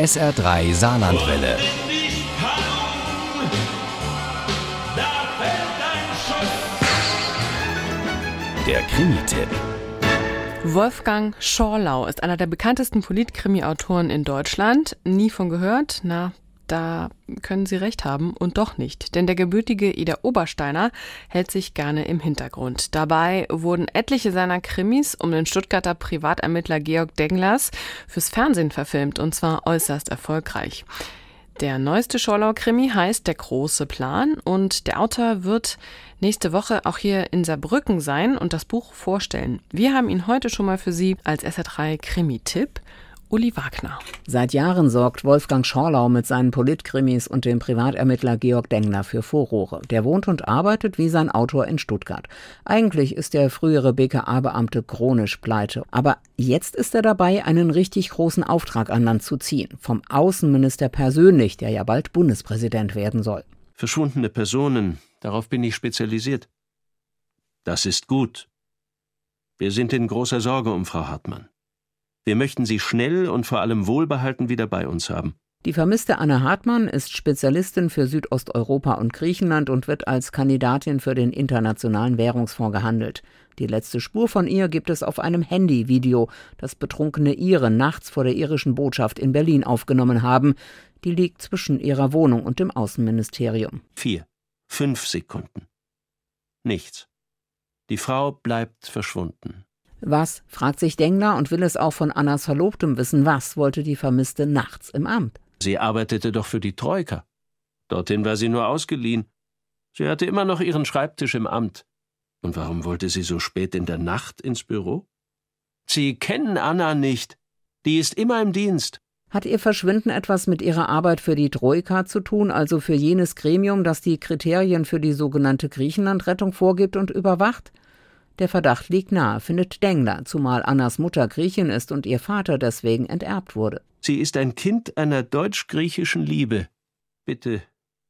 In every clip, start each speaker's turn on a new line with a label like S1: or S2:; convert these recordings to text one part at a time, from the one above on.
S1: SR3 Saarlandwelle. Der Krimi-Tipp.
S2: Wolfgang Schorlau ist einer der bekanntesten Politkrimi-Autoren in Deutschland. Nie von gehört? Na, da können Sie recht haben und doch nicht. Denn der gebürtige Ida Obersteiner hält sich gerne im Hintergrund. Dabei wurden etliche seiner Krimis um den Stuttgarter Privatermittler Georg Denglers fürs Fernsehen verfilmt und zwar äußerst erfolgreich. Der neueste Schorlau-Krimi heißt Der große Plan und der Autor wird nächste Woche auch hier in Saarbrücken sein und das Buch vorstellen. Wir haben ihn heute schon mal für Sie als SR3 Krimi-Tipp. Uli Wagner.
S3: Seit Jahren sorgt Wolfgang Schorlau mit seinen Politkrimis und dem Privatermittler Georg Dengler für Furore. Der wohnt und arbeitet wie sein Autor in Stuttgart. Eigentlich ist der frühere BKA-Beamte chronisch pleite. Aber jetzt ist er dabei, einen richtig großen Auftrag an Land zu ziehen. Vom Außenminister persönlich, der ja bald Bundespräsident werden soll.
S4: Verschwundene Personen, darauf bin ich spezialisiert. Das ist gut. Wir sind in großer Sorge um Frau Hartmann. Wir möchten sie schnell und vor allem wohlbehalten wieder bei uns haben.
S3: Die vermisste Anne Hartmann ist Spezialistin für Südosteuropa und Griechenland und wird als Kandidatin für den Internationalen Währungsfonds gehandelt. Die letzte Spur von ihr gibt es auf einem Handyvideo, das betrunkene Iren nachts vor der irischen Botschaft in Berlin aufgenommen haben. Die liegt zwischen ihrer Wohnung und dem Außenministerium.
S4: Vier, fünf Sekunden. Nichts. Die Frau bleibt verschwunden.
S3: Was, fragt sich Dengler und will es auch von Annas Verlobtem wissen, was wollte die Vermisste nachts im Amt?
S4: Sie arbeitete doch für die Troika. Dorthin war sie nur ausgeliehen. Sie hatte immer noch ihren Schreibtisch im Amt. Und warum wollte sie so spät in der Nacht ins Büro? Sie kennen Anna nicht. Die ist immer im Dienst.
S3: Hat ihr Verschwinden etwas mit ihrer Arbeit für die Troika zu tun, also für jenes Gremium, das die Kriterien für die sogenannte Griechenlandrettung vorgibt und überwacht? Der Verdacht liegt nahe, findet Dengler, zumal Annas Mutter Griechin ist und ihr Vater deswegen enterbt wurde.
S4: Sie ist ein Kind einer deutsch-griechischen Liebe. Bitte,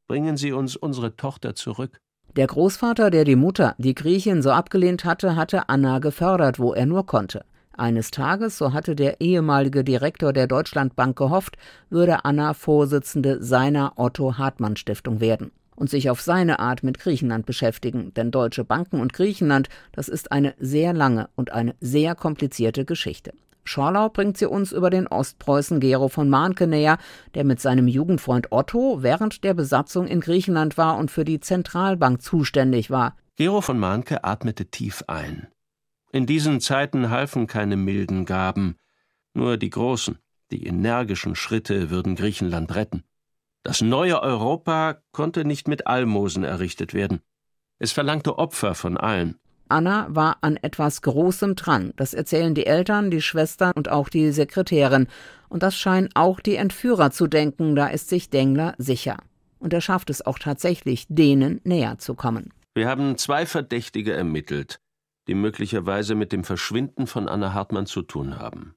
S4: bringen Sie uns unsere Tochter zurück.
S3: Der Großvater, der die Mutter, die Griechin, so abgelehnt hatte, hatte Anna gefördert, wo er nur konnte. Eines Tages, so hatte der ehemalige Direktor der Deutschlandbank gehofft, würde Anna Vorsitzende seiner Otto Hartmann Stiftung werden und sich auf seine Art mit Griechenland beschäftigen, denn deutsche Banken und Griechenland, das ist eine sehr lange und eine sehr komplizierte Geschichte. Schorlau bringt sie uns über den Ostpreußen Gero von Mahnke näher, der mit seinem Jugendfreund Otto während der Besatzung in Griechenland war und für die Zentralbank zuständig war.
S4: Gero von Mahnke atmete tief ein. In diesen Zeiten halfen keine milden Gaben, nur die großen, die energischen Schritte würden Griechenland retten. Das neue Europa konnte nicht mit Almosen errichtet werden. Es verlangte Opfer von allen.
S3: Anna war an etwas Großem dran. Das erzählen die Eltern, die Schwestern und auch die Sekretärin. Und das scheinen auch die Entführer zu denken, da ist sich Dengler sicher. Und er schafft es auch tatsächlich, denen näher zu kommen.
S4: Wir haben zwei Verdächtige ermittelt, die möglicherweise mit dem Verschwinden von Anna Hartmann zu tun haben.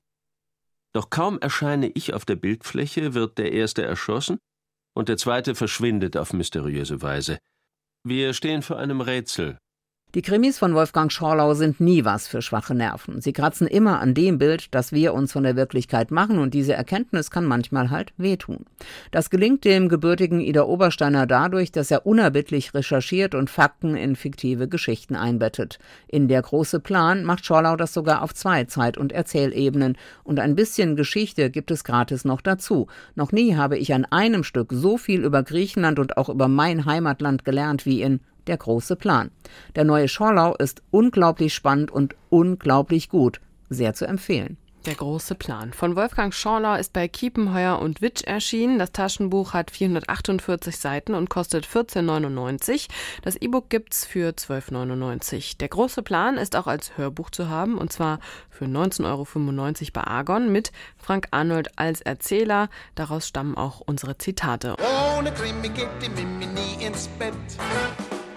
S4: Doch kaum erscheine ich auf der Bildfläche, wird der erste erschossen und der zweite verschwindet auf mysteriöse Weise. Wir stehen vor einem Rätsel.
S3: Die Krimis von Wolfgang Schorlau sind nie was für schwache Nerven. Sie kratzen immer an dem Bild, das wir uns von der Wirklichkeit machen, und diese Erkenntnis kann manchmal halt wehtun. Das gelingt dem gebürtigen Ida Obersteiner dadurch, dass er unerbittlich recherchiert und Fakten in fiktive Geschichten einbettet. In Der große Plan macht Schorlau das sogar auf zwei Zeit- und Erzählebenen, und ein bisschen Geschichte gibt es gratis noch dazu. Noch nie habe ich an einem Stück so viel über Griechenland und auch über mein Heimatland gelernt wie in der große Plan. Der neue Schorlau ist unglaublich spannend und unglaublich gut. Sehr zu empfehlen.
S2: Der große Plan. Von Wolfgang Schorlau ist bei Kiepenheuer und Witsch erschienen. Das Taschenbuch hat 448 Seiten und kostet 14,99. Das E-Book gibt's für 12,99. Der große Plan ist auch als Hörbuch zu haben und zwar für 19,95 Euro bei Argon mit Frank Arnold als Erzähler. Daraus stammen auch unsere Zitate. Ohne Krimi geht die Mimi nie ins
S1: Bett.